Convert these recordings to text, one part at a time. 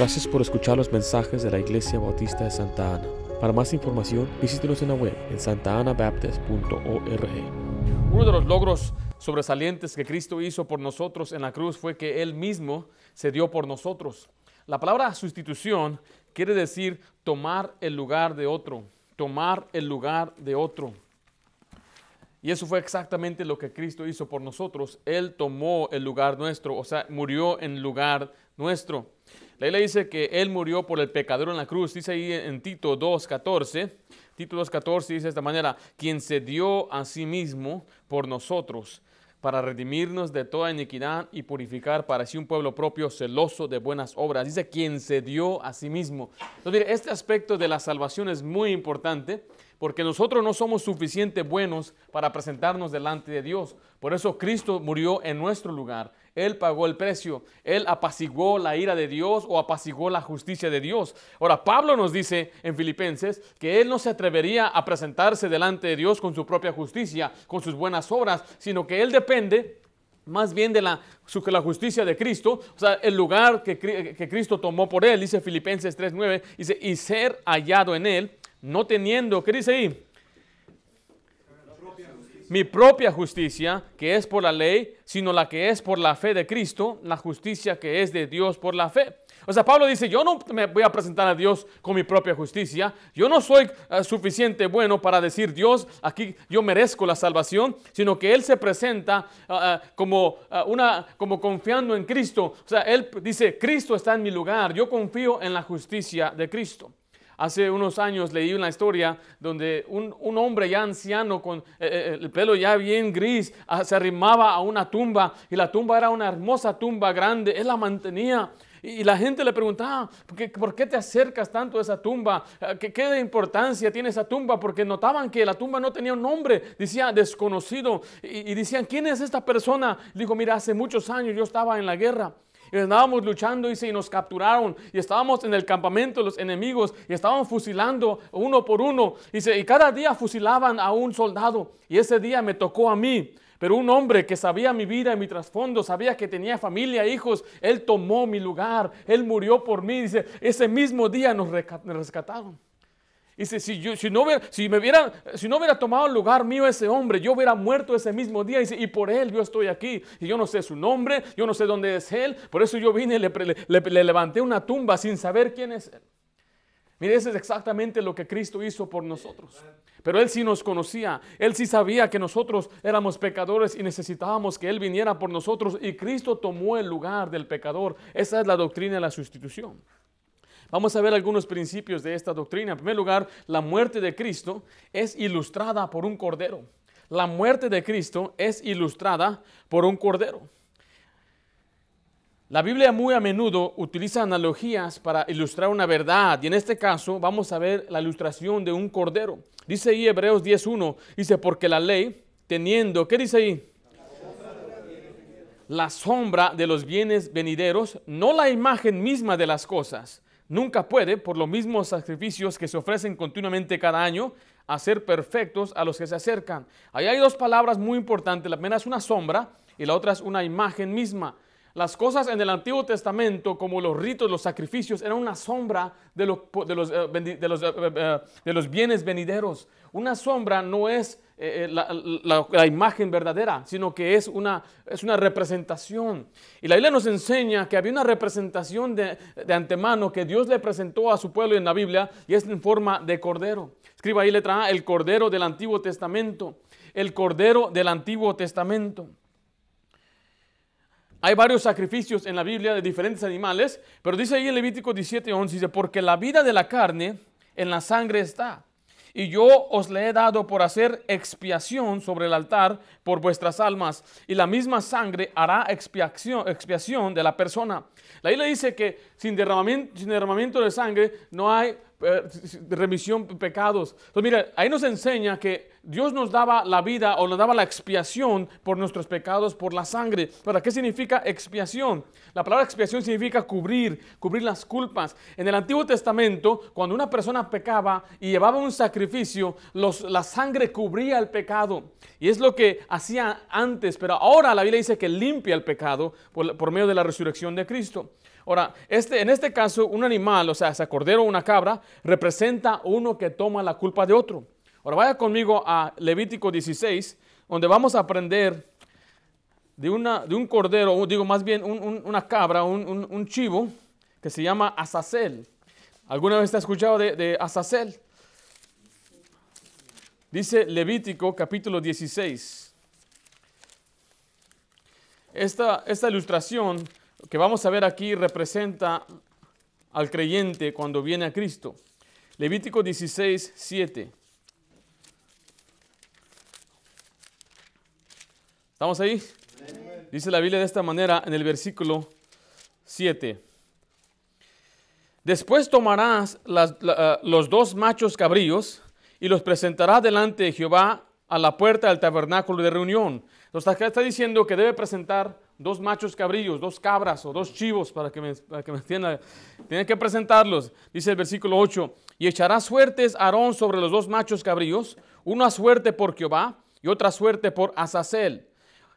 Gracias por escuchar los mensajes de la Iglesia Bautista de Santa Ana. Para más información, visítenos en la web en santaanabaptist.org. Uno de los logros sobresalientes que Cristo hizo por nosotros en la cruz fue que Él mismo se dio por nosotros. La palabra sustitución quiere decir tomar el lugar de otro, tomar el lugar de otro. Y eso fue exactamente lo que Cristo hizo por nosotros. Él tomó el lugar nuestro, o sea, murió en lugar nuestro. La Biblia dice que Él murió por el pecador en la cruz. Dice ahí en Tito 2.14. Tito 2.14 dice de esta manera, quien se dio a sí mismo por nosotros para redimirnos de toda iniquidad y purificar para sí un pueblo propio celoso de buenas obras. Dice quien se dio a sí mismo. Entonces, mire, este aspecto de la salvación es muy importante porque nosotros no somos suficientemente buenos para presentarnos delante de Dios. Por eso Cristo murió en nuestro lugar. Él pagó el precio. Él apaciguó la ira de Dios o apaciguó la justicia de Dios. Ahora, Pablo nos dice en Filipenses que Él no se atrevería a presentarse delante de Dios con su propia justicia, con sus buenas obras, sino que Él depende más bien de la, la justicia de Cristo, o sea, el lugar que, que Cristo tomó por Él, dice Filipenses 3.9, dice, y ser hallado en Él no teniendo, ¿qué dice ahí? Mi propia justicia, que es por la ley, sino la que es por la fe de Cristo, la justicia que es de Dios por la fe. O sea, Pablo dice, yo no me voy a presentar a Dios con mi propia justicia, yo no soy uh, suficiente bueno para decir, Dios, aquí yo merezco la salvación, sino que Él se presenta uh, como, una, como confiando en Cristo. O sea, Él dice, Cristo está en mi lugar, yo confío en la justicia de Cristo. Hace unos años leí una historia donde un, hombre ya anciano con eh, eh, el pelo ya bien gris ah, se arrimaba a una tumba y la tumba era una hermosa tumba grande. Él la mantenía y la gente le preguntaba, ¿por qué, te acercas tanto a esa tumba? Ah, ¿Qué, ¿Qué, importancia tiene esa tumba? Porque notaban que la tumba no tenía un nombre, decía desconocido. Y, y decían, ¿quién es esta persona? Dijo, mira, hace muchos años yo estaba en la guerra y andábamos luchando y, nos capturaron y estábamos en el campamento de los enemigos y estaban fusilando uno por uno y, y cada día fusilaban a un soldado y ese día me tocó a mí. Pero un hombre que sabía mi vida y mi trasfondo, sabía que tenía familia, hijos, él tomó mi lugar, él murió por mí. Dice, ese mismo día nos rescataron. Dice, si, yo, si, no hubiera, si, me si no hubiera tomado el lugar mío ese hombre, yo hubiera muerto ese mismo día. Dice, y por él yo estoy aquí. Y yo no sé su nombre, yo no sé dónde es él. Por eso yo vine y le, le, levanté una tumba sin saber quién es él. Mire, eso es exactamente lo que Cristo hizo por nosotros. Pero Él sí nos conocía, Él sí sabía que nosotros éramos pecadores y necesitábamos que Él viniera por nosotros y Cristo tomó el lugar del pecador. Esa es la doctrina de la sustitución. Vamos a ver algunos principios de esta doctrina. En primer lugar, la muerte de Cristo es ilustrada por un cordero. La muerte de Cristo es ilustrada por un cordero. La Biblia muy a menudo utiliza analogías para ilustrar una verdad y en este caso vamos a ver la ilustración de un cordero. Dice ahí Hebreos 10.1, dice, porque la ley, teniendo, ¿qué dice ahí? La sombra de los bienes venideros, no la imagen misma de las cosas nunca puede, por los mismos sacrificios que se ofrecen continuamente cada año, hacer perfectos a los que se acercan. Ahí hay dos palabras muy importantes. La primera es una sombra y la otra es una imagen misma. Las cosas en el Antiguo Testamento, como los ritos, los sacrificios, eran una sombra de los, de los, eh, eh, eh, de los, bienes venideros. Una sombra no es la, imagen verdadera, sino que es una, es una representación. Y la Biblia nos enseña que había una representación de, de antemano que Dios le presentó a su pueblo en la Biblia y es en forma de cordero. Escriba ahí letra A, el cordero del Antiguo Testamento. El cordero del Antiguo Testamento. Hay varios sacrificios en la Biblia de diferentes animales, pero dice ahí en Levítico 17:11, dice, porque la vida de la carne en la sangre está. Y yo os le he dado por hacer expiación sobre el altar por vuestras almas. Y la misma sangre hará expiación, expiación de la persona. La Biblia dice que sin derramamiento, sin derramamiento de sangre no hay remisión de pecados. Entonces, mira, ahí nos enseña que Dios nos daba la vida o nos daba la expiación por nuestros pecados por la sangre. ¿Para qué significa expiación? La palabra expiación significa cubrir, cubrir las culpas. En el Antiguo Testamento, cuando una persona pecaba y llevaba un sacrificio, la sangre cubría el pecado. Y es lo que hacía antes, pero ahora la Biblia dice que limpia el pecado por medio de la resurrección de Cristo. Ahora, este, en este caso, un animal, o sea, ese cordero o una cabra, representa uno que toma la culpa de otro. Ahora vaya conmigo a Levítico 16, donde vamos a aprender de, una, de un cordero, digo más bien una cabra, un, chivo, que se llama Azazel. ¿Alguna vez te has escuchado de, de Azazel? Dice Levítico capítulo 16. Esta, esta ilustración que vamos a ver aquí representa al creyente cuando viene a Cristo. Levítico 16, 7. ¿Estamos ahí? Dice la Biblia de esta manera en el versículo 7. Después tomarás los dos machos cabríos y los presentará delante de Jehová a la puerta del tabernáculo de reunión. Entonces acá está diciendo que debe presentar dos machos cabrillos, dos cabras o dos chivos para que me, para que me entienda. Tiene que presentarlos. Dice el versículo 8, y echará suertes Aarón sobre los dos machos cabrillos, una suerte por Jehová y otra suerte por Azazel.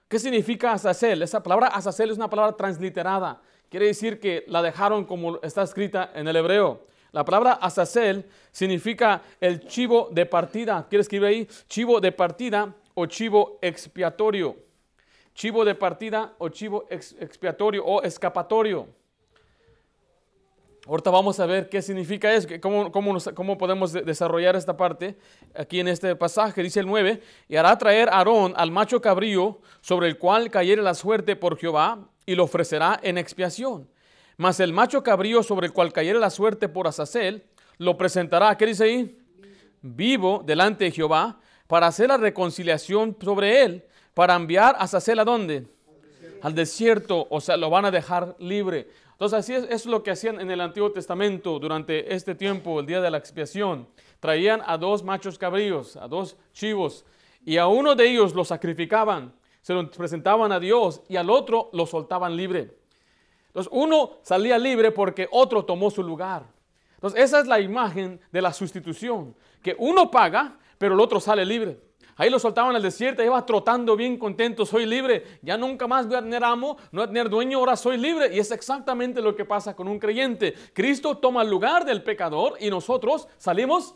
¿Qué significa Azazel? Esa palabra Azazel es una palabra transliterada. Quiere decir que la dejaron como está escrita en el hebreo. La palabra Azazel significa el chivo de partida. ¿Quiere escribir ahí? Chivo de partida o chivo expiatorio. Chivo de partida o chivo expiatorio o escapatorio. Ahorita vamos a ver qué significa eso, cómo, cómo, cómo, podemos desarrollar esta parte aquí en este pasaje. Dice el 9, y hará traer Aarón al macho cabrío sobre el cual cayere la suerte por Jehová y lo ofrecerá en expiación. Mas el macho cabrío sobre el cual cayere la suerte por Azazel, lo presentará, ¿qué dice ahí? Vivo delante de Jehová, para hacer la reconciliación sobre él, para enviar a Azazel a dónde? Al desierto, o sea, lo van a dejar libre. Entonces, así es, es lo que hacían en el Antiguo Testamento durante este tiempo, el día de la expiación. Traían a dos machos cabríos, a dos chivos, y a uno de ellos lo sacrificaban, se lo presentaban a Dios, y al otro lo soltaban libre. Entonces uno salía libre porque otro tomó su lugar. Entonces esa es la imagen de la sustitución, que uno paga, pero el otro sale libre. Ahí lo soltaban al desierto, iba trotando bien contento, soy libre, ya nunca más voy a tener amo, no voy a tener dueño, ahora soy libre. Y es exactamente lo que pasa con un creyente. Cristo toma el lugar del pecador y nosotros salimos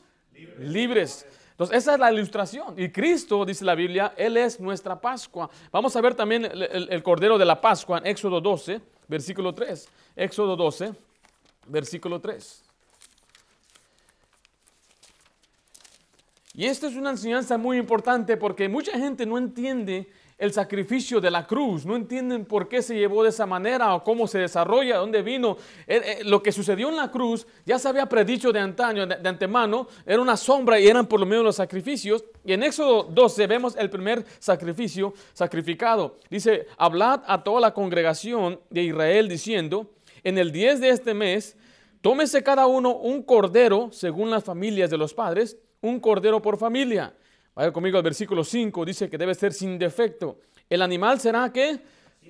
libres. Entonces, esa es la ilustración. Y Cristo, dice la Biblia, Él es nuestra Pascua. Vamos a ver también el, el Cordero de la Pascua en Éxodo 12 versículo 3. Éxodo 12, versículo 3. Y esta es una enseñanza muy importante porque mucha gente no entiende el sacrificio de la cruz, no entienden por qué se llevó de esa manera o cómo se desarrolla, dónde vino. Eh, eh, lo que sucedió en la cruz ya se había predicho de antaño, de, antemano, era una sombra y eran por lo menos los sacrificios. Y en Éxodo 12 vemos el primer sacrificio sacrificado. Dice, hablad a toda la congregación de Israel diciendo, en el 10 de este mes, tómese cada uno un cordero según las familias de los padres, un cordero por familia Vaya conmigo al versículo 5, dice que debe ser sin defecto. El animal será que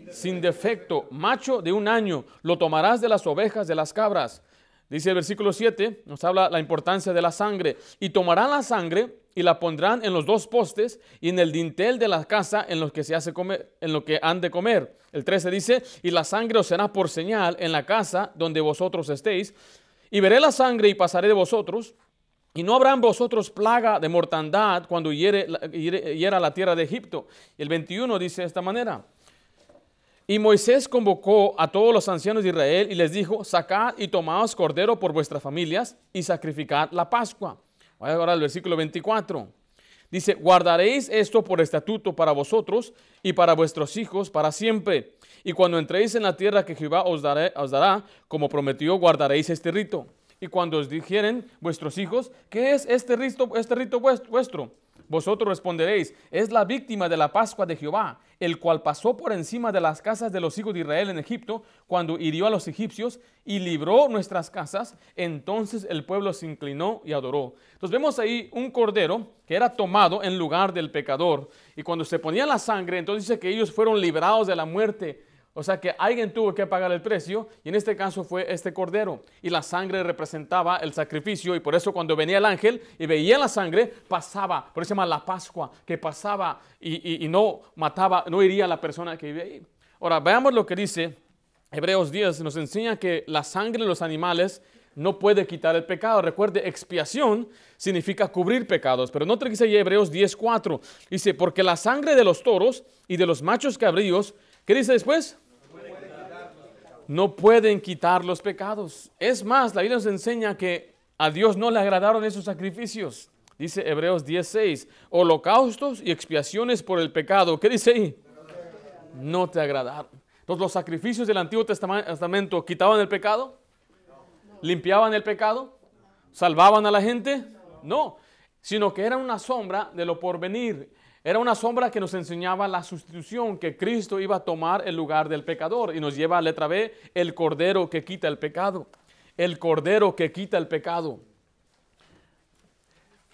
sin defecto, macho de un año, lo tomarás de las ovejas, de las cabras. Dice el versículo 7, nos habla la importancia de la sangre. Y tomarán la sangre y la pondrán en los dos postes y en el dintel de la casa en lo que se hace comer, en lo que han de comer. El 13 dice, y la sangre os será por señal en la casa donde vosotros estéis. Y veré la sangre y pasaré de vosotros y no habrá en vosotros plaga de mortandad cuando hiere, hiera la tierra de Egipto. El 21 dice de esta manera. Y Moisés convocó a todos los ancianos de Israel y les dijo, sacad y tomaos cordero por vuestras familias y sacrificad la Pascua. Vaya ahora al versículo 24. Dice, guardaréis esto por estatuto para vosotros y para vuestros hijos para siempre. Y cuando entréis en la tierra que Jehová os, os dará, como prometió, guardaréis este rito. Y cuando os dijeren vuestros hijos, ¿qué es este rito, este vuestro? Vosotros responderéis, es la víctima de la Pascua de Jehová, el cual pasó por encima de las casas de los hijos de Israel en Egipto, cuando hirió a los egipcios y libró nuestras casas. Entonces el pueblo se inclinó y adoró. Entonces vemos ahí un cordero que era tomado en lugar del pecador. Y cuando se ponía la sangre, entonces dice que ellos fueron librados de la muerte o sea que alguien tuvo que pagar el precio y en este caso fue este cordero. Y la sangre representaba el sacrificio y por eso cuando venía el ángel y veía la sangre, pasaba, por eso se llama la Pascua, que pasaba y, no mataba, no iría a la persona que vive ahí. Ahora veamos lo que dice Hebreos 10 nos enseña que la sangre de los animales no puede quitar el pecado. Recuerde, expiación significa cubrir pecados. Pero no te dice Hebreos 10.4. Dice, porque la sangre de los toros y de los machos cabríos, ¿qué dice después? No pueden quitar los pecados. Es más, la Biblia nos enseña que a Dios no le agradaron esos sacrificios. Dice Hebreos 10.6, holocaustos y expiaciones por el pecado. ¿Qué dice ahí? No te agradaron. Entonces, los sacrificios del Antiguo Testamento quitaban el pecado limpiaban el pecado, salvaban a la gente, no, sino que era una sombra de lo porvenir. Era una sombra que nos enseñaba la sustitución, que Cristo iba a tomar el lugar del pecador. Y nos lleva a letra B, el cordero que quita el pecado. El cordero que quita el pecado.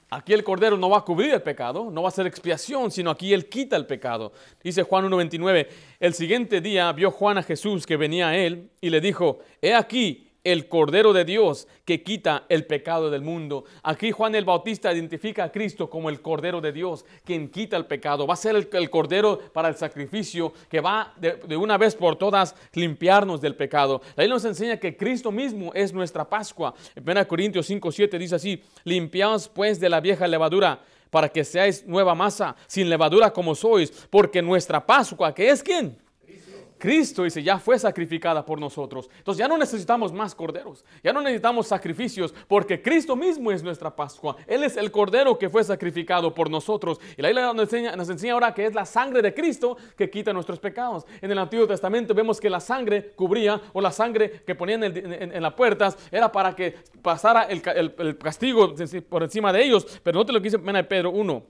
Aquí el cordero no va a cubrir el pecado, no va a ser expiación, sino aquí él quita el pecado. Dice Juan 1.29, el siguiente día vio Juan a Jesús que venía a él y le dijo, he aquí el Cordero de Dios que quita el pecado del mundo. Aquí Juan el Bautista identifica a Cristo como el Cordero de Dios, quien quita el pecado. Va a ser el, Cordero para el sacrificio que va de, una vez por todas limpiarnos del pecado. La nos enseña que Cristo mismo es nuestra Pascua. En 1 Corintios 5, 7 dice así, limpiaos pues de la vieja levadura para que seáis nueva masa, sin levadura como sois, porque nuestra Pascua, que es quién? Cristo dice, ya fue sacrificada por nosotros. Entonces ya no necesitamos más corderos, ya no necesitamos sacrificios, porque Cristo mismo es nuestra Pascua. Él es el cordero que fue sacrificado por nosotros. Y la Biblia nos enseña, nos ahora que es la sangre de Cristo que quita nuestros pecados. En el Antiguo Testamento vemos que la sangre cubría, o la sangre que ponían en, las puertas, era para que pasara el, castigo por encima de ellos. Pero no te lo quise dice Pedro 1.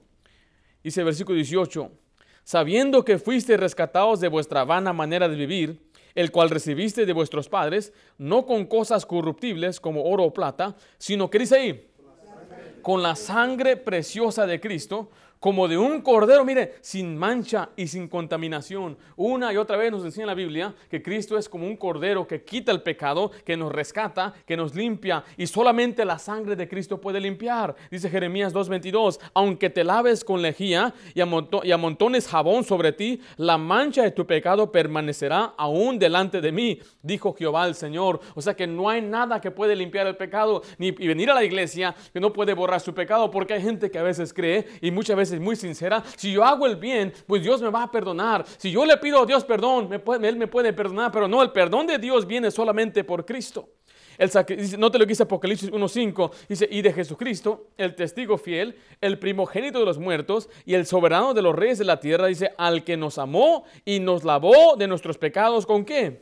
Dice el versículo 18 sabiendo que fuiste rescatados de vuestra vana manera de vivir, el cual recibiste de vuestros padres, no con cosas corruptibles como oro o plata, sino que dice ahí, con la sangre preciosa de Cristo, como de un cordero, mire, sin mancha y sin contaminación. Una y otra vez nos enseña la Biblia que Cristo es como un cordero que quita el pecado, que nos rescata, que nos limpia, y solamente la sangre de Cristo puede limpiar. Dice Jeremías 2:22, aunque te laves con lejía y, y amontones jabón sobre ti, la mancha de tu pecado permanecerá aún delante de mí, dijo Jehová el Señor. O sea que no hay nada que puede limpiar el pecado, ni venir a la iglesia que no puede borrar su pecado, porque hay gente que a veces cree y muchas veces muy sincera, si yo hago el bien, pues Dios me va a perdonar. Si yo le pido a Dios perdón, Él me puede perdonar, pero no, el perdón de Dios viene solamente por Cristo. El, no te lo dice Apocalipsis 1.5, dice, y de Jesucristo, el testigo fiel, el primogénito de los muertos y el soberano de los reyes de la tierra, dice, al que nos amó y nos lavó de nuestros pecados, ¿con qué?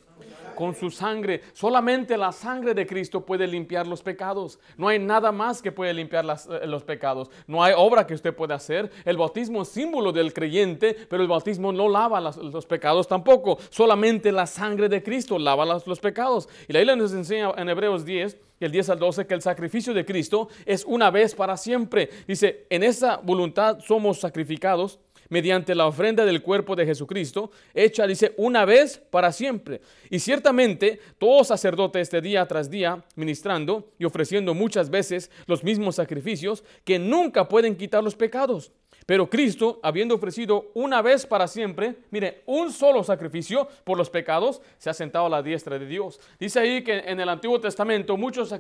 Con su sangre. Solamente la sangre de Cristo puede limpiar los pecados. No hay nada más que puede limpiar eh, los pecados. No hay obra que usted pueda hacer. El bautismo es símbolo del creyente, pero el bautismo no lava los, pecados tampoco. Solamente la sangre de Cristo lava los, los pecados. Y la Biblia nos enseña en Hebreos 10, el 10 al 12, que el sacrificio de Cristo es una vez para siempre. Dice, en esa voluntad somos sacrificados mediante la ofrenda del cuerpo de Jesucristo, hecha, dice, una vez para siempre. Y ciertamente todo sacerdote este día tras día, ministrando y ofreciendo muchas veces los mismos sacrificios, que nunca pueden quitar los pecados. Pero Cristo, habiendo ofrecido una vez para siempre, mire, un solo sacrificio por los pecados, se ha sentado a la diestra de Dios. Dice ahí que en el Antiguo Testamento muchos eh,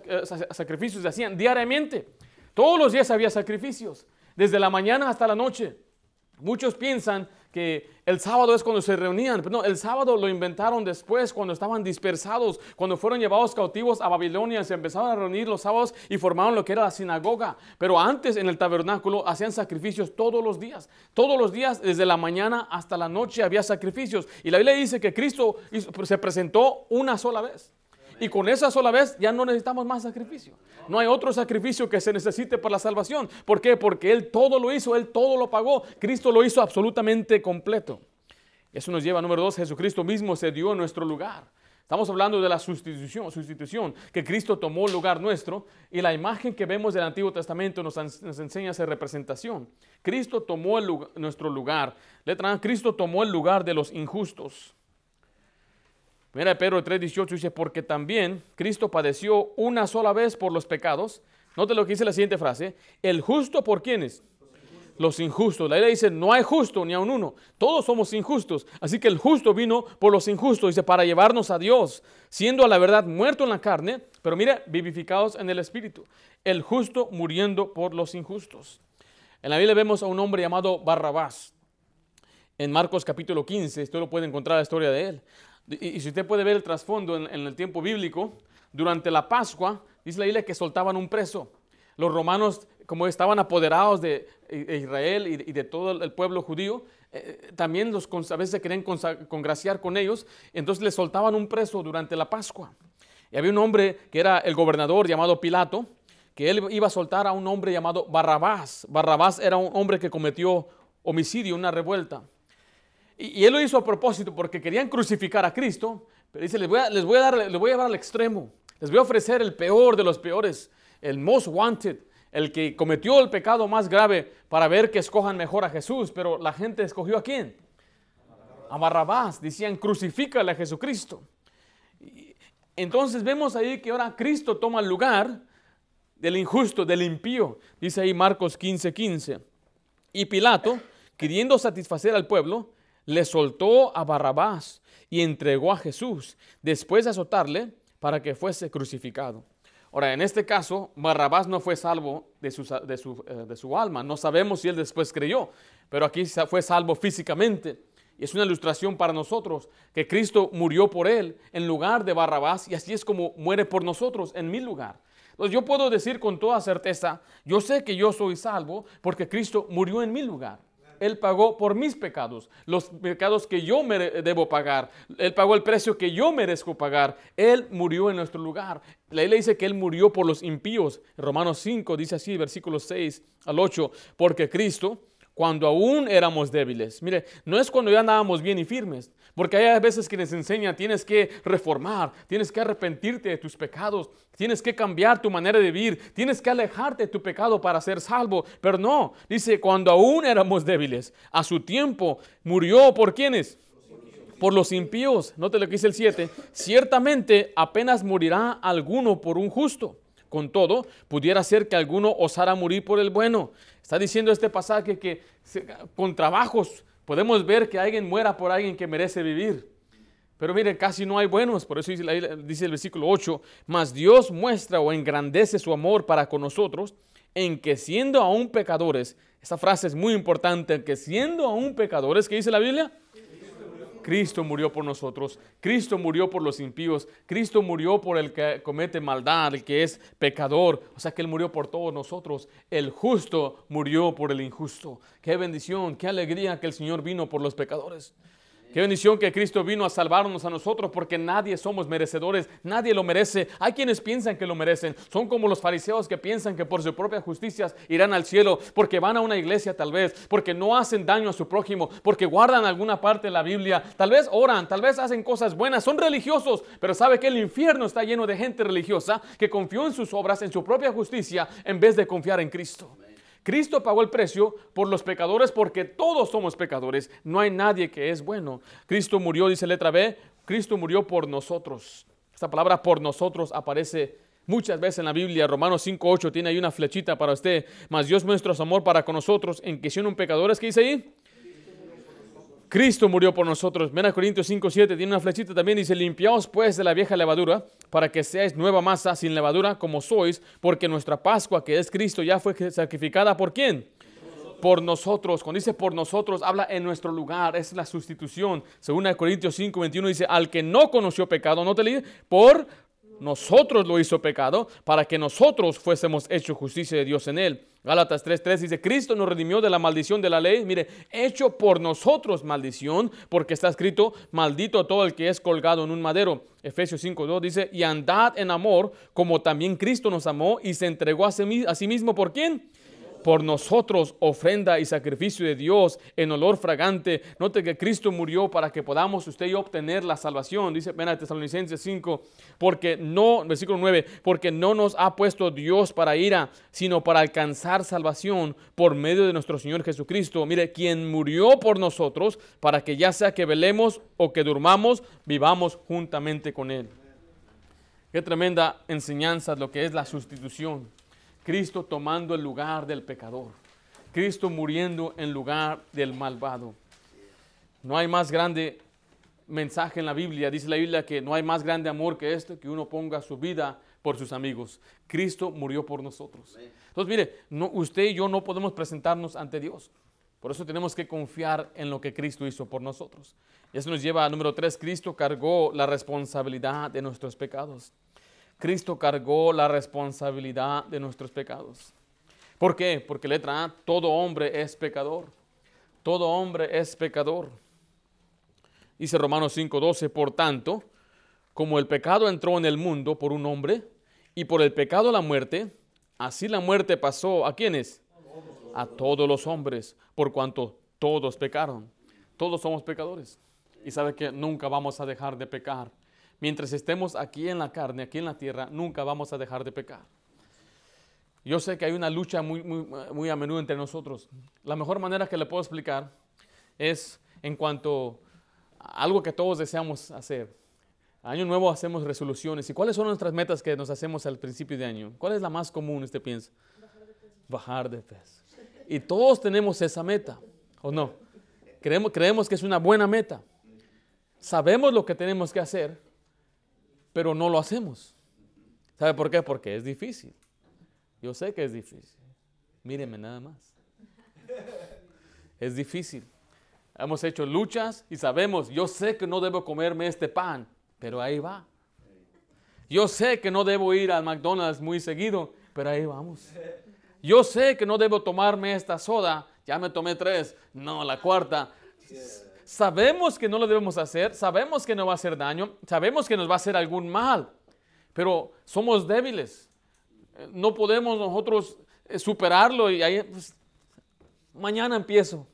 sacrificios se hacían diariamente. Todos los días había sacrificios, desde la mañana hasta la noche. Muchos piensan que el sábado es cuando se reunían, pero no, el sábado lo inventaron después, cuando estaban dispersados, cuando fueron llevados cautivos a Babilonia, se empezaron a reunir los sábados y formaron lo que era la sinagoga. Pero antes en el tabernáculo hacían sacrificios todos los días, todos los días, desde la mañana hasta la noche había sacrificios. Y la Biblia dice que Cristo se presentó una sola vez. Y con esa sola vez ya no necesitamos más sacrificio. No hay otro sacrificio que se necesite para la salvación. ¿Por qué? Porque Él todo lo hizo, Él todo lo pagó. Cristo lo hizo absolutamente completo. Eso nos lleva a número dos, Jesucristo mismo se dio en nuestro lugar. Estamos hablando de la sustitución, sustitución, que Cristo tomó el lugar nuestro y la imagen que vemos del Antiguo Testamento nos, enseña esa representación. Cristo tomó nuestro lugar. Letra A, Cristo tomó el lugar de los injustos. Mira, Pedro 3:18 dice, porque también Cristo padeció una sola vez por los pecados. Note lo que dice la siguiente frase, el justo por quienes? los injustos. La Biblia dice, no hay justo ni a un uno. Todos somos injustos. Así que el justo vino por los injustos, dice, para llevarnos a Dios, siendo a la verdad muerto en la carne, pero mira, vivificados en el Espíritu. El justo muriendo por los injustos. En la Biblia vemos a un hombre llamado Barrabás. En Marcos capítulo 15, usted lo puede encontrar la historia de él. Y, si usted puede ver el trasfondo en, el tiempo bíblico, durante la Pascua, dice la Biblia que soltaban un preso. Los romanos como estaban apoderados de Israel y de todo el pueblo judío, eh, también los, a veces se querían congraciar con ellos, entonces les soltaban un preso durante la Pascua. Y había un hombre que era el gobernador llamado Pilato, que él iba a soltar a un hombre llamado Barrabás. Barrabás era un hombre que cometió homicidio, una revuelta. Y, él lo hizo a propósito porque querían crucificar a Cristo, pero dice, les voy a, les voy a, dar, les voy a llevar al extremo, les voy a ofrecer el peor de los peores, el most wanted, el que cometió el pecado más grave para ver que escojan mejor a Jesús, pero la gente escogió a quién? A Barrabás, decían crucifícale a Jesucristo. Entonces vemos ahí que ahora Cristo toma el lugar del injusto, del impío, dice ahí Marcos 15:15. 15. Y Pilato, queriendo satisfacer al pueblo, le soltó a Barrabás y entregó a Jesús, después de azotarle para que fuese crucificado. Ahora, en este caso, Barrabás no fue salvo de su, eh, de, su, alma. No sabemos si él después creyó, pero aquí fue salvo físicamente. Y es una ilustración para nosotros que Cristo murió por él en lugar de Barrabás y así es como muere por nosotros en mi lugar. Entonces yo puedo decir con toda certeza, yo sé que yo soy salvo porque Cristo murió en mi lugar. Él pagó por mis pecados, los pecados que yo debo pagar. Él pagó el precio que yo merezco pagar. Él murió en nuestro lugar. La ley dice que Él murió por los impíos. Romanos 5 dice así, versículos 6 al 8, porque Cristo cuando aún éramos débiles. Mire, no es cuando ya andábamos bien y firmes, porque hay veces que les enseñan, tienes que reformar, tienes que arrepentirte de tus pecados, tienes que cambiar tu manera de vivir, tienes que alejarte de tu pecado para ser salvo. Pero no, dice, cuando aún éramos débiles, a su tiempo murió por quienes? Por los impíos. Note lo que dice el 7. Ciertamente apenas morirá alguno por un justo con todo, pudiera ser que alguno osara morir por el bueno. Está diciendo este pasaje que con trabajos podemos ver que alguien muera por alguien que merece vivir. Pero mire, casi no hay buenos, por eso dice, el versículo 8, mas Dios muestra o engrandece su amor para con nosotros en que siendo aún pecadores, esta frase es muy importante, que siendo aún pecadores, ¿qué dice la Biblia? Cristo murió por nosotros, Cristo murió por los impíos, Cristo murió por el que comete maldad, el que es pecador, o sea que Él murió por todos nosotros, el justo murió por el injusto. Qué bendición, qué alegría que el Señor vino por los pecadores. Qué bendición que Cristo vino a salvarnos a nosotros porque nadie somos merecedores, nadie lo merece. Hay quienes piensan que lo merecen. Son como los fariseos que piensan que por su propia justicia irán al cielo porque van a una iglesia tal vez, porque no hacen daño a su prójimo, porque guardan alguna parte de la Biblia, tal vez oran, tal vez hacen cosas buenas, son religiosos, pero sabe que el infierno está lleno de gente religiosa que confió en sus obras, en su propia justicia, en vez de confiar en Cristo. Cristo pagó el precio por los pecadores porque todos somos pecadores. No hay nadie que es bueno. Cristo murió, dice letra B, Cristo murió por nosotros. Esta palabra por nosotros aparece muchas veces en la Biblia. Romanos 5.8 tiene ahí una flechita para usted. Mas Dios muestra su amor para con nosotros en que siendo pecadores, ¿qué dice ahí? Cristo murió por nosotros. Ven a Corintios 5.7, tiene una flechita también, dice, limpiaos pues de la vieja levadura, para que seáis nueva masa sin levadura como sois, porque nuestra Pascua, que es Cristo, ya fue sacrificada por quién? Por nosotros. Cuando dice por nosotros, habla en nuestro lugar, es la sustitución. Según Corintios 5.21 dice, al que no conoció pecado, no te leí, por nosotros lo hizo pecado, para que nosotros fuésemos hecho justicia de Dios en él. Gálatas 3:3 dice, Cristo nos redimió de la maldición de la ley, mire, hecho por nosotros maldición, porque está escrito, maldito todo el que es colgado en un madero. Efesios 5:2 dice, y andad en amor, como también Cristo nos amó y se entregó a sí mismo por quién? Por nosotros ofrenda y sacrificio de Dios en olor fragante. Note que Cristo murió para que podamos usted y obtener la salvación. Dice a Tesalonicenses 5, porque no, versículo 9, porque no nos ha puesto Dios para ira, sino para alcanzar salvación por medio de nuestro Señor Jesucristo. Mire, quien murió por nosotros para que ya sea que velemos o que durmamos, vivamos juntamente con Él. Qué tremenda enseñanza lo que es la sustitución. Cristo tomando el lugar del pecador. Cristo muriendo en lugar del malvado. No hay más grande mensaje en la Biblia. Dice la Biblia que no hay más grande amor que este, que uno ponga su vida por sus amigos. Cristo murió por nosotros. Entonces, mire, no, usted y yo no podemos presentarnos ante Dios. Por eso tenemos que confiar en lo que Cristo hizo por nosotros. Y eso nos lleva a número tres, Cristo cargó la responsabilidad de nuestros pecados. Cristo cargó la responsabilidad de nuestros pecados. ¿Por qué? Porque letra A, todo hombre es pecador. Todo hombre es pecador. Dice Romanos 5:12, por tanto, como el pecado entró en el mundo por un hombre y por el pecado la muerte, así la muerte pasó a quienes? A todos los hombres, por cuanto todos pecaron. Todos somos pecadores. Y sabe que nunca vamos a dejar de pecar. Mientras estemos aquí en la carne, aquí en la tierra, nunca vamos a dejar de pecar. Yo sé que hay una lucha muy, muy, muy a menudo entre nosotros. La mejor manera que le puedo explicar es en cuanto a algo que todos deseamos hacer. Año nuevo hacemos resoluciones. ¿Y cuáles son nuestras metas que nos hacemos al principio de año? ¿Cuál es la más común, usted piensa? Bajar de peso. Y todos tenemos esa meta, ¿o no? Creemos, creemos que es una buena meta. Sabemos lo que tenemos que hacer, pero no lo hacemos. ¿Sabe por qué? Porque es difícil. Yo sé que es difícil. Míreme nada más. Es difícil. Hemos hecho luchas y sabemos, yo sé que no debo comerme este pan, pero ahí va. Yo sé que no debo ir al McDonald's muy seguido, pero ahí vamos. Yo sé que no debo tomarme esta soda, ya me tomé tres, no, la cuarta. Sabemos que no lo debemos hacer, sabemos que no va a hacer daño, sabemos que nos va a hacer algún mal, pero somos débiles. No podemos nosotros eh, superarlo y ahí, pues, mañana empiezo.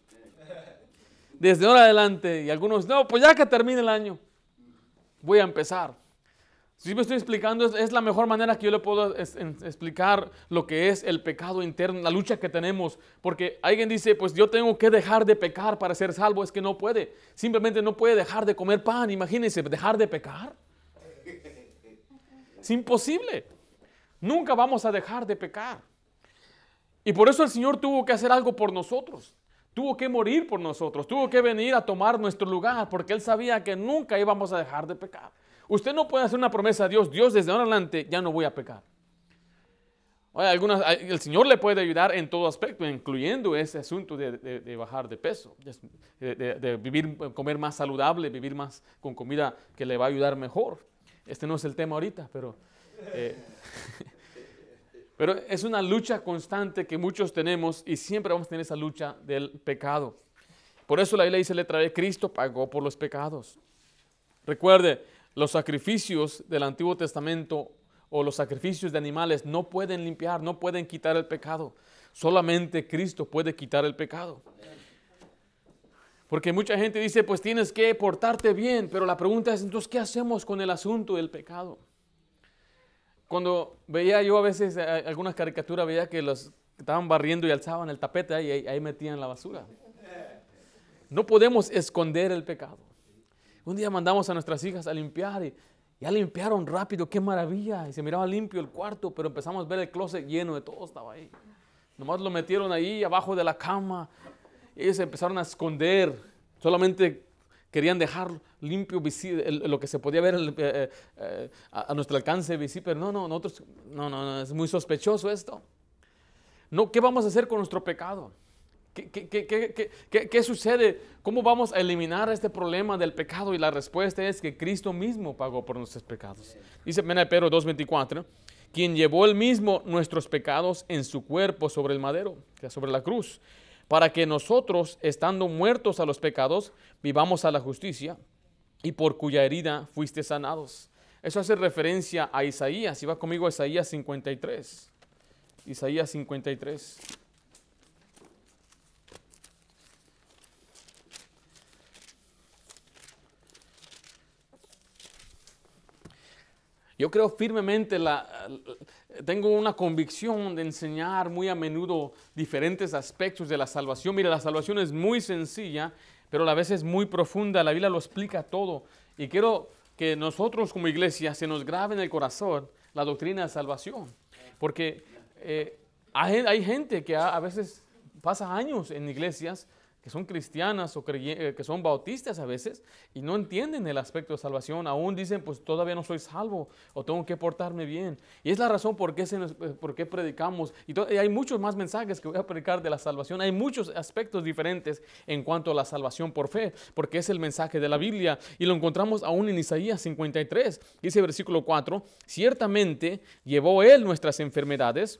Desde ahora adelante, y algunos, no, pues ya que termine el año, voy a empezar. Si me estoy explicando, es, la mejor manera que yo le puedo explicar lo que es el pecado interno, la lucha que tenemos. Porque alguien dice, pues yo tengo que dejar de pecar para ser salvo. Es que no puede. Simplemente no puede dejar de comer pan. Imagínense, dejar de pecar. Es imposible. Nunca vamos a dejar de pecar. Y por eso el Señor tuvo que hacer algo por nosotros. Tuvo que morir por nosotros. Tuvo que venir a tomar nuestro lugar porque Él sabía que nunca íbamos a dejar de pecar. Usted no puede hacer una promesa a Dios, Dios desde ahora adelante ya no voy a pecar. el Señor le puede ayudar en todo aspecto, incluyendo ese asunto de, bajar de peso, de, vivir, comer más saludable, vivir más con comida que le va a ayudar mejor. Este no es el tema ahorita, pero, eh, pero es una lucha constante que muchos tenemos y siempre vamos a tener esa lucha del pecado. Por eso la Biblia dice letra de Cristo pagó por los pecados. Recuerde, los sacrificios del Antiguo Testamento o los sacrificios de animales no pueden limpiar, no pueden quitar el pecado. Solamente Cristo puede quitar el pecado. Porque mucha gente dice, pues tienes que portarte bien, pero la pregunta es, entonces, ¿qué hacemos con el asunto del pecado? Cuando veía yo a veces eh, algunas caricaturas, veía que los estaban barriendo y alzaban el tapete y ahí metían la basura. No podemos esconder el pecado. Un día mandamos a nuestras hijas a limpiar y ya limpiaron rápido, qué maravilla. Y se miraba limpio el cuarto, pero empezamos a ver el closet lleno de todo, estaba ahí. Nomás lo metieron ahí abajo de la cama. Ellos empezaron a esconder. Solamente querían dejar limpio lo que se podía ver eh, eh, eh, a, nuestro alcance. Pero no, no, nosotros, no, no, no, es muy sospechoso esto. No, ¿qué vamos a hacer con nuestro pecado? ¿Qué, sucede? ¿Cómo vamos a eliminar este problema del pecado? Y la respuesta es que Cristo mismo pagó por nuestros pecados. Dice Pedro 2.24, quien llevó el mismo nuestros pecados en su cuerpo sobre el madero, sobre la cruz, para que nosotros, estando muertos a los pecados, vivamos a la justicia y por cuya herida fuiste sanados. Eso hace referencia a Isaías. Y va conmigo a Isaías 53. Isaías 53. Yo creo firmemente, la, tengo una convicción de enseñar muy a menudo diferentes aspectos de la salvación. Mira, la salvación es muy sencilla, pero a la vez es muy profunda. La Biblia lo explica todo. Y quiero que nosotros como iglesia se nos grabe en el corazón la doctrina de salvación. Porque eh, hay, gente que a, veces pasa años en iglesias que son cristianas o eh, que son bautistas a veces y no entienden el aspecto de salvación. Aún dicen, pues todavía no soy salvo o tengo que portarme bien. Y es la razón por qué, se eh, predicamos. Y, hay muchos más mensajes que voy a predicar de la salvación. Hay muchos aspectos diferentes en cuanto a la salvación por fe, porque es el mensaje de la Biblia. Y lo encontramos aún en Isaías 53. Dice versículo 4, ciertamente llevó Él nuestras enfermedades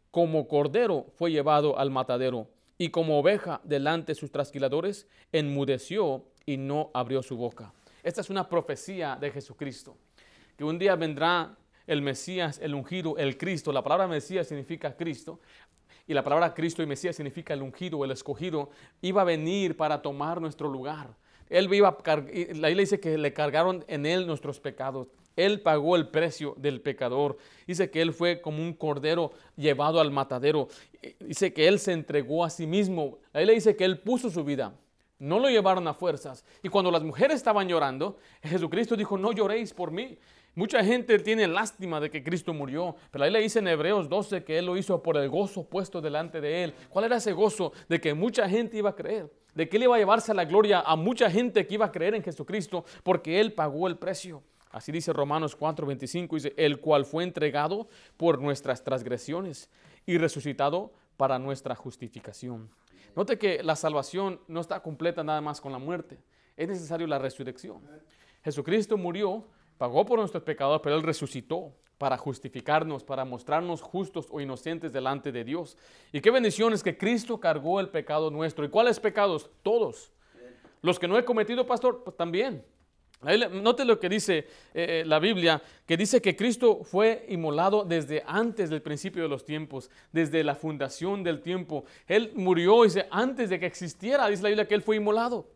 como cordero fue llevado al matadero, y como oveja delante de sus trasquiladores, enmudeció y no abrió su boca. Esta es una profecía de Jesucristo, que un día vendrá el Mesías, el ungido, el Cristo. La palabra Mesías significa Cristo, y la palabra Cristo y Mesías significa el ungido, el escogido, iba a venir para tomar nuestro lugar. Él iba la Biblia dice que le cargaron en él nuestros pecados. Él pagó el precio del pecador. Dice que Él fue como un cordero llevado al matadero. Dice que Él se entregó a sí mismo. Ahí le dice que Él puso su vida. No lo llevaron a fuerzas. Y cuando las mujeres estaban llorando, Jesucristo dijo, no lloréis por mí. Mucha gente tiene lástima de que Cristo murió, pero ahí le dice en Hebreos 12 que Él lo hizo por el gozo puesto delante de Él. ¿Cuál era ese gozo? De que mucha gente iba a creer, de que Él iba a llevarse la gloria a mucha gente que iba a creer en Jesucristo, porque Él pagó el precio. Así dice Romanos 4:25, dice, el cual fue entregado por nuestras transgresiones y resucitado para nuestra justificación. Note que la salvación no está completa nada más con la muerte, es necesario la resurrección. Jesucristo murió, pagó por nuestros pecados, pero Él resucitó para justificarnos, para mostrarnos justos o inocentes delante de Dios. Y qué bendición es que Cristo cargó el pecado nuestro. ¿Y cuáles pecados? Todos. Los que no he cometido, pastor, pues también. Note lo que dice eh, eh, la Biblia, que dice que Cristo fue inmolado desde antes del principio de los tiempos, desde la fundación del tiempo. Él murió, dice, antes de que existiera, dice la Biblia, que Él fue inmolado.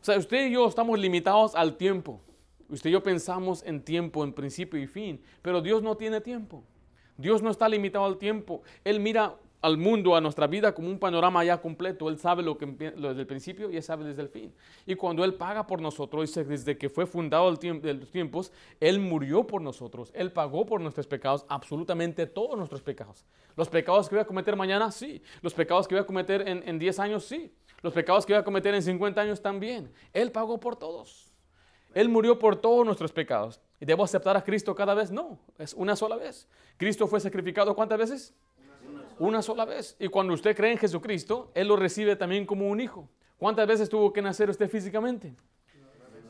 O sea, usted y yo estamos limitados al tiempo. Usted y yo pensamos en tiempo, en principio y fin, pero Dios no tiene tiempo. Dios no está limitado al tiempo. Él mira al mundo, a nuestra vida como un panorama ya completo. Él sabe lo, que, desde el principio y Él sabe desde el fin. Y cuando Él paga por nosotros, dice, desde que fue fundado el tiempo, de los tiempos, Él murió por nosotros. Él pagó por nuestros pecados, absolutamente todos nuestros pecados. Los pecados que voy a cometer mañana, sí. Los pecados que voy a cometer en, en 10 años, sí. Los pecados que voy a cometer en 50 años también. Él pagó por todos. Él murió por todos nuestros pecados. ¿Y debo aceptar a Cristo cada vez? No, es una sola vez. Cristo fue sacrificado cuántas veces? Una sola vez. Y cuando usted cree en Jesucristo, Él lo recibe también como un hijo. ¿Cuántas veces tuvo que nacer usted físicamente?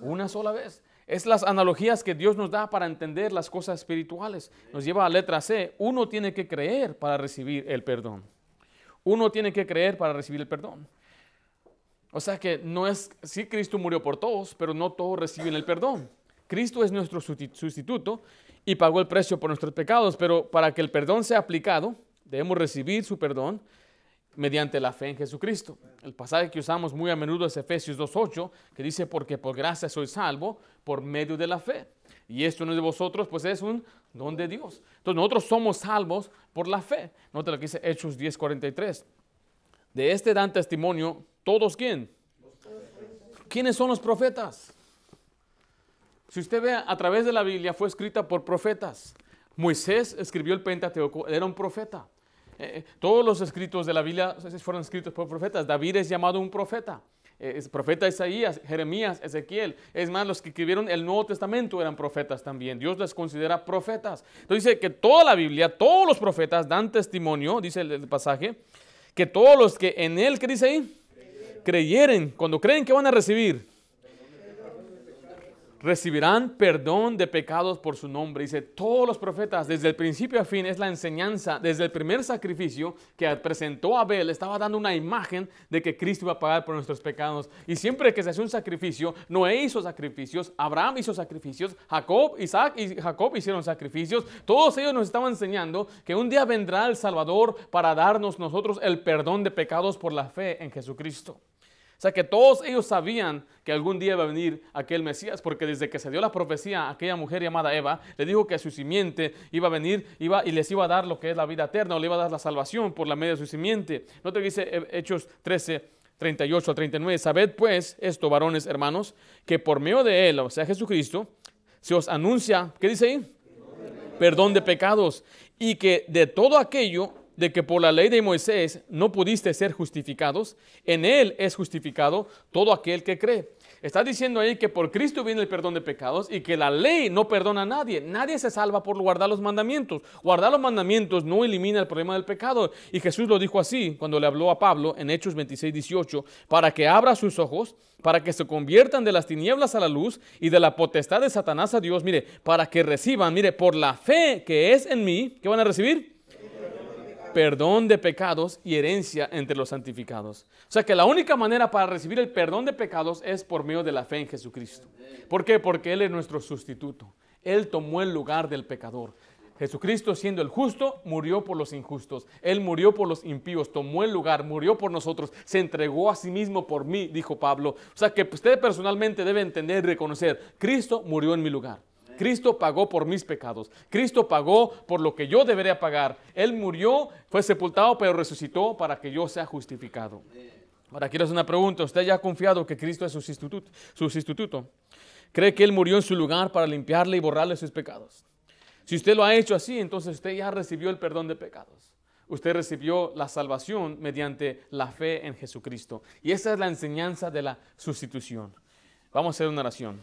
Una sola vez. Es las analogías que Dios nos da para entender las cosas espirituales. Nos lleva a letra C. Uno tiene que creer para recibir el perdón. Uno tiene que creer para recibir el perdón. O sea que no es, sí Cristo murió por todos, pero no todos reciben el perdón. Cristo es nuestro sustituto y pagó el precio por nuestros pecados, pero para que el perdón sea aplicado, Debemos recibir su perdón mediante la fe en Jesucristo. El pasaje que usamos muy a menudo es Efesios 2.8, que dice, porque por gracia soy salvo por medio de la fe. Y esto no es de vosotros, pues es un don de Dios. Entonces nosotros somos salvos por la fe. Nota lo que dice Hechos 10.43. De este dan testimonio todos quién. ¿Quiénes son los profetas? Si usted ve a través de la Biblia, fue escrita por profetas. Moisés escribió el Pentateuco, era un profeta. Eh, eh, todos los escritos de la Biblia fueron escritos por profetas. David es llamado un profeta. Eh, es profeta Isaías, Jeremías, Ezequiel. Es más, los que escribieron el Nuevo Testamento eran profetas también. Dios les considera profetas. Entonces dice que toda la Biblia, todos los profetas dan testimonio, dice el, pasaje, que todos los que en él, ¿qué dice ahí? Creyeren. Cuando creen que van a recibir recibirán perdón de pecados por su nombre. Dice, todos los profetas, desde el principio a fin, es la enseñanza, desde el primer sacrificio que presentó Abel, estaba dando una imagen de que Cristo iba a pagar por nuestros pecados. Y siempre que se hace un sacrificio, Noé hizo sacrificios, Abraham hizo sacrificios, Jacob, Isaac y Jacob hicieron sacrificios. Todos ellos nos estaban enseñando que un día vendrá el Salvador para darnos nosotros el perdón de pecados por la fe en Jesucristo. Sea que todos ellos sabían que algún día iba a venir aquel Mesías, porque desde que se dio la profecía a aquella mujer llamada Eva, le dijo que su simiente iba a venir iba, y les iba a dar lo que es la vida eterna, o le iba a dar la salvación por la media de su simiente. No te dice Hechos 13, 38 a 39. Sabed pues esto, varones hermanos, que por medio de él, o sea Jesucristo, se os anuncia, ¿qué dice ahí? Perdón de pecados, y que de todo aquello de que por la ley de Moisés no pudiste ser justificados, en él es justificado todo aquel que cree. Está diciendo ahí que por Cristo viene el perdón de pecados y que la ley no perdona a nadie. Nadie se salva por guardar los mandamientos. Guardar los mandamientos no elimina el problema del pecado. Y Jesús lo dijo así cuando le habló a Pablo en Hechos 26, 18, para que abra sus ojos, para que se conviertan de las tinieblas a la luz y de la potestad de Satanás a Dios. Mire, para que reciban, mire, por la fe que es en mí, ¿qué van a recibir? Perdón de pecados y herencia entre los santificados. O sea que la única manera para recibir el perdón de pecados es por medio de la fe en Jesucristo. ¿Por qué? Porque Él es nuestro sustituto. Él tomó el lugar del pecador. Jesucristo siendo el justo, murió por los injustos. Él murió por los impíos, tomó el lugar, murió por nosotros, se entregó a sí mismo por mí, dijo Pablo. O sea que usted personalmente debe entender y reconocer, Cristo murió en mi lugar. Cristo pagó por mis pecados. Cristo pagó por lo que yo debería pagar. Él murió, fue sepultado, pero resucitó para que yo sea justificado. Ahora quiero hacer una pregunta. ¿Usted ya ha confiado que Cristo es su sustituto? su sustituto? ¿Cree que Él murió en su lugar para limpiarle y borrarle sus pecados? Si usted lo ha hecho así, entonces usted ya recibió el perdón de pecados. Usted recibió la salvación mediante la fe en Jesucristo. Y esa es la enseñanza de la sustitución. Vamos a hacer una oración.